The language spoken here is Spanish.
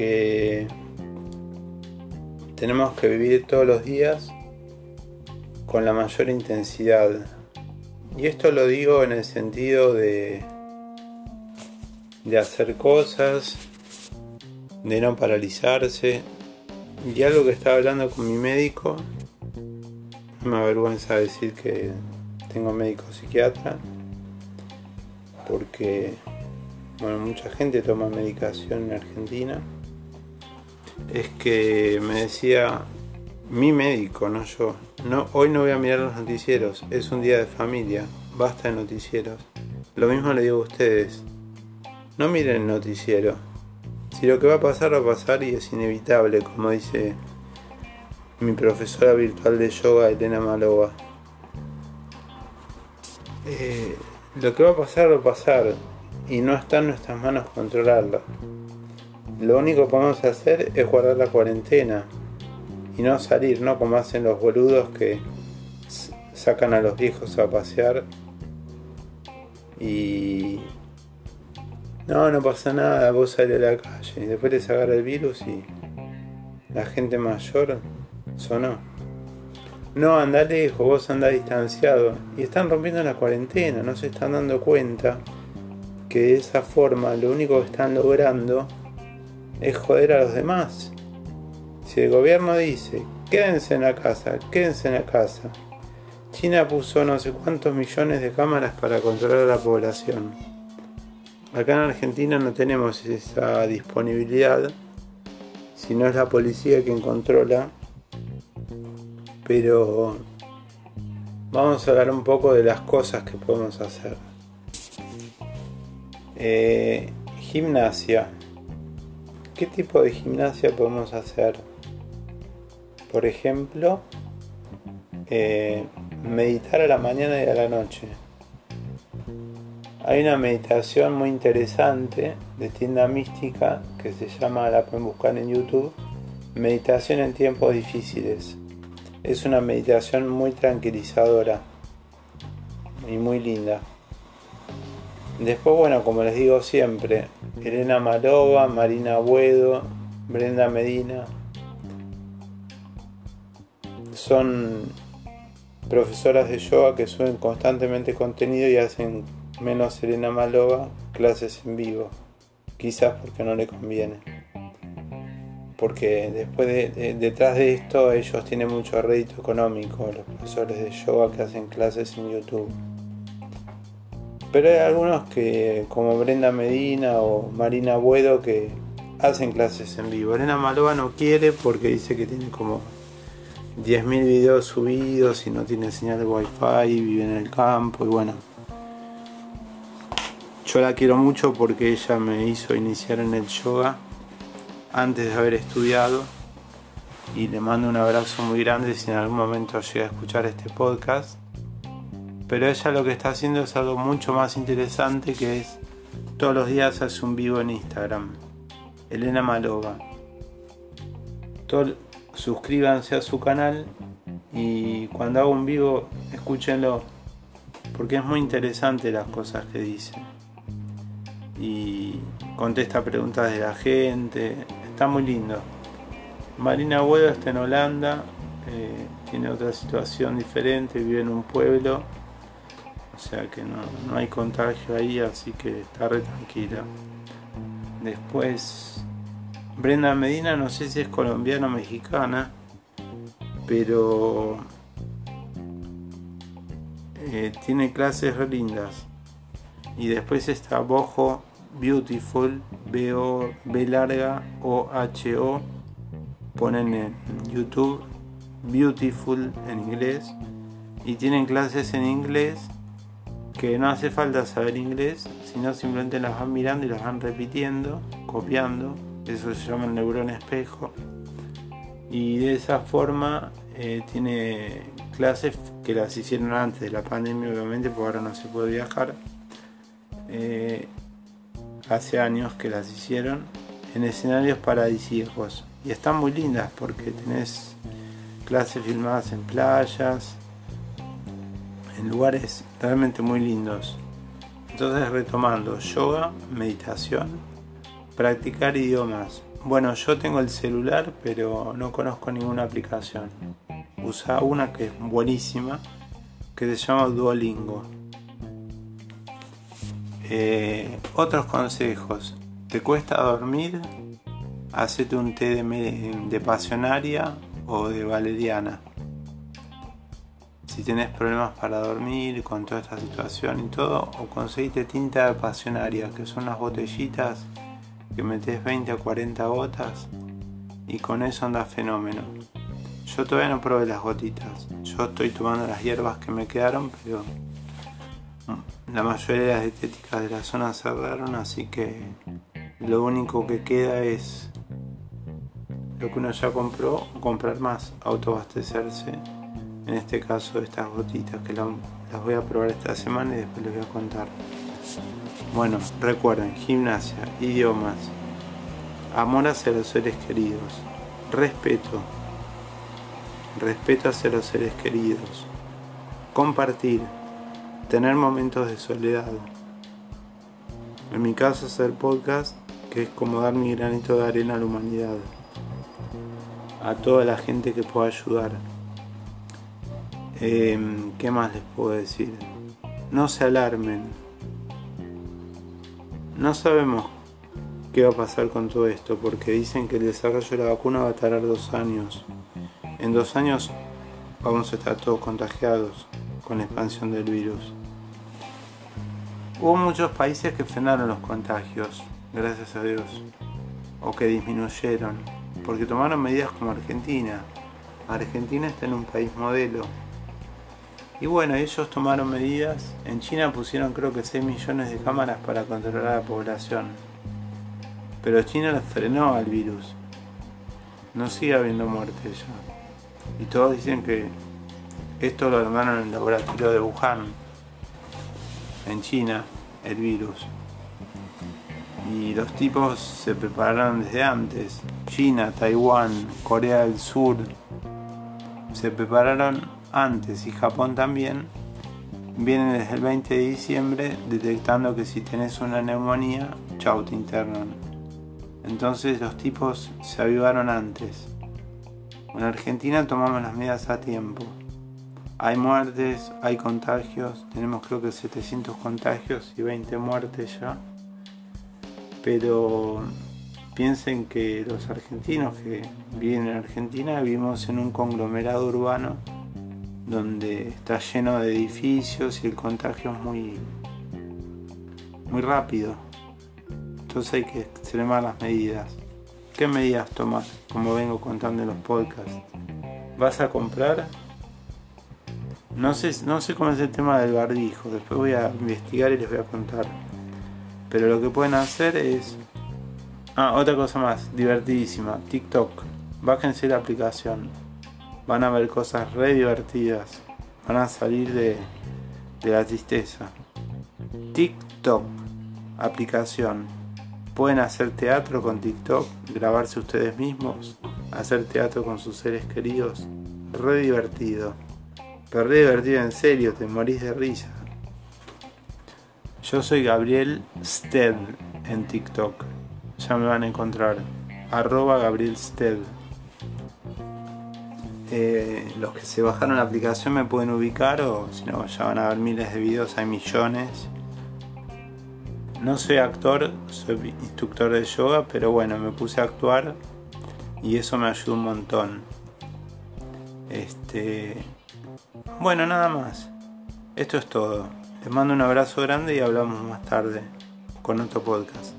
que tenemos que vivir todos los días con la mayor intensidad. Y esto lo digo en el sentido de, de hacer cosas, de no paralizarse. Y algo que estaba hablando con mi médico, no me avergüenza decir que tengo médico psiquiatra, porque bueno, mucha gente toma medicación en Argentina. Es que me decía mi médico, no yo. No, hoy no voy a mirar los noticieros, es un día de familia, basta de noticieros. Lo mismo le digo a ustedes, no miren el noticiero. Si lo que va a pasar va a pasar y es inevitable, como dice mi profesora virtual de yoga, Elena Malova. Eh, lo que va a pasar va a pasar y no está en nuestras manos controlarlo. Lo único que podemos hacer es guardar la cuarentena y no salir, ¿no? Como hacen los boludos que sacan a los viejos a pasear y no, no pasa nada, vos salís a la calle y después les agarra el virus y la gente mayor sonó. No, anda lejos, vos anda distanciado. Y están rompiendo la cuarentena, no se están dando cuenta que de esa forma lo único que están logrando es joder a los demás. Si el gobierno dice, quédense en la casa, quédense en la casa. China puso no sé cuántos millones de cámaras para controlar a la población. Acá en Argentina no tenemos esa disponibilidad, si no es la policía quien controla. Pero vamos a hablar un poco de las cosas que podemos hacer. Eh, gimnasia. ¿Qué tipo de gimnasia podemos hacer? Por ejemplo, eh, meditar a la mañana y a la noche. Hay una meditación muy interesante de tienda mística que se llama, la pueden buscar en YouTube, Meditación en tiempos difíciles. Es una meditación muy tranquilizadora y muy linda. Después, bueno, como les digo siempre, Elena Malova, Marina Buedo, Brenda Medina, son profesoras de yoga que suben constantemente contenido y hacen menos Serena Malova clases en vivo. Quizás porque no le conviene. Porque después de, detrás de esto ellos tienen mucho rédito económico, los profesores de yoga que hacen clases en YouTube. Pero hay algunos que, como Brenda Medina o Marina Buedo, que hacen clases en vivo. Elena Malova no quiere porque dice que tiene como 10.000 videos subidos y no tiene señal de wifi, vive en el campo y bueno. Yo la quiero mucho porque ella me hizo iniciar en el yoga antes de haber estudiado y le mando un abrazo muy grande si en algún momento llega a escuchar este podcast. Pero ella lo que está haciendo es algo mucho más interesante que es todos los días hace un vivo en Instagram. Elena Malova. Todo, suscríbanse a su canal y cuando hago un vivo escúchenlo porque es muy interesante las cosas que dice y contesta preguntas de la gente está muy lindo Marina Huedo está en Holanda eh, tiene otra situación diferente vive en un pueblo o sea que no, no hay contagio ahí así que está re tranquila después Brenda Medina no sé si es colombiana o mexicana, pero eh, tiene clases re lindas. Y después está Bojo Beautiful, B, -O, B larga O H O. Ponen en YouTube Beautiful en inglés. Y tienen clases en inglés que no hace falta saber inglés, sino simplemente las van mirando y las van repitiendo, copiando eso se llama el neurón espejo. Y de esa forma eh, tiene clases que las hicieron antes de la pandemia, obviamente, porque ahora no se puede viajar. Eh, hace años que las hicieron en escenarios paradisíacos. Y están muy lindas porque tenés clases filmadas en playas, en lugares realmente muy lindos. Entonces retomando, yoga, meditación, practicar idiomas. Bueno, yo tengo el celular, pero no conozco ninguna aplicación. Usa una que es buenísima, que se llama Duolingo. Eh, otros consejos. ¿Te cuesta dormir? Hacete un té de, de pasionaria o de valeriana. Si tienes problemas para dormir con toda esta situación y todo, o conseguiste tinta pasionaria, que son unas botellitas que metes 20 o 40 gotas y con eso anda fenómeno. Yo todavía no probé las gotitas. Yo estoy tomando las hierbas que me quedaron, pero mm, la mayoría de las dietéticas de la zona cerraron, así que lo único que queda es lo que uno ya compró, comprar más, autoabastecerse. En este caso, estas gotitas que las voy a probar esta semana y después les voy a contar. Bueno, recuerden, gimnasia, idiomas, amor hacia los seres queridos, respeto, respeto hacia los seres queridos, compartir, tener momentos de soledad. En mi caso hacer podcast, que es como dar mi granito de arena a la humanidad, a toda la gente que pueda ayudar. Em, ¿Qué más les puedo decir? No se alarmen, no sabemos qué va a pasar con todo esto, porque dicen que el desarrollo de la vacuna va a tardar dos años. En dos años vamos a estar todos contagiados con la expansión del virus. Hubo muchos países que frenaron los contagios, gracias a Dios, o que disminuyeron, porque tomaron medidas como Argentina. Argentina está en un país modelo, y bueno, ellos tomaron medidas. En China pusieron creo que 6 millones de cámaras para controlar a la población. Pero China frenó al virus. No sigue habiendo muertes ya. Y todos dicen que esto lo armaron en el laboratorio de Wuhan, en China, el virus. Y los tipos se prepararon desde antes. China, Taiwán, Corea del Sur. Se prepararon antes y Japón también, vienen desde el 20 de diciembre detectando que si tenés una neumonía, chau, te internan. Entonces los tipos se avivaron antes. En Argentina tomamos las medidas a tiempo. Hay muertes, hay contagios, tenemos creo que 700 contagios y 20 muertes ya. Pero piensen que los argentinos que viven en Argentina vivimos en un conglomerado urbano donde está lleno de edificios y el contagio es muy, muy rápido. Entonces hay que extremar las medidas. ¿Qué medidas tomas? Como vengo contando en los podcasts. ¿Vas a comprar? No sé, no sé cómo es el tema del barbijo. Después voy a investigar y les voy a contar. Pero lo que pueden hacer es... Ah, otra cosa más, divertidísima. TikTok. Bájense la aplicación van a ver cosas re divertidas, van a salir de, la tristeza. TikTok, aplicación. Pueden hacer teatro con TikTok, grabarse ustedes mismos, hacer teatro con sus seres queridos. Re divertido. Pero re divertido en serio, te morís de risa. Yo soy Gabriel Sted en TikTok. Ya me van a encontrar. Arroba Gabriel Sted. Eh, los que se bajaron la aplicación me pueden ubicar o si no ya van a ver miles de videos, hay millones. No soy actor, soy instructor de yoga, pero bueno, me puse a actuar y eso me ayudó un montón. Este, bueno, nada más. Esto es todo. Les mando un abrazo grande y hablamos más tarde con otro podcast.